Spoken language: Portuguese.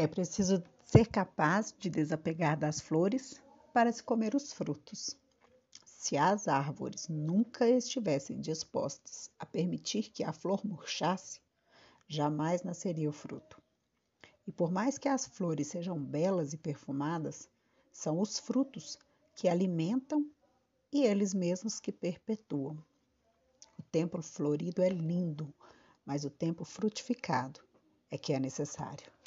É preciso ser capaz de desapegar das flores para se comer os frutos. Se as árvores nunca estivessem dispostas a permitir que a flor murchasse, jamais nasceria o fruto. E por mais que as flores sejam belas e perfumadas, são os frutos que alimentam e eles mesmos que perpetuam. O tempo florido é lindo, mas o tempo frutificado é que é necessário.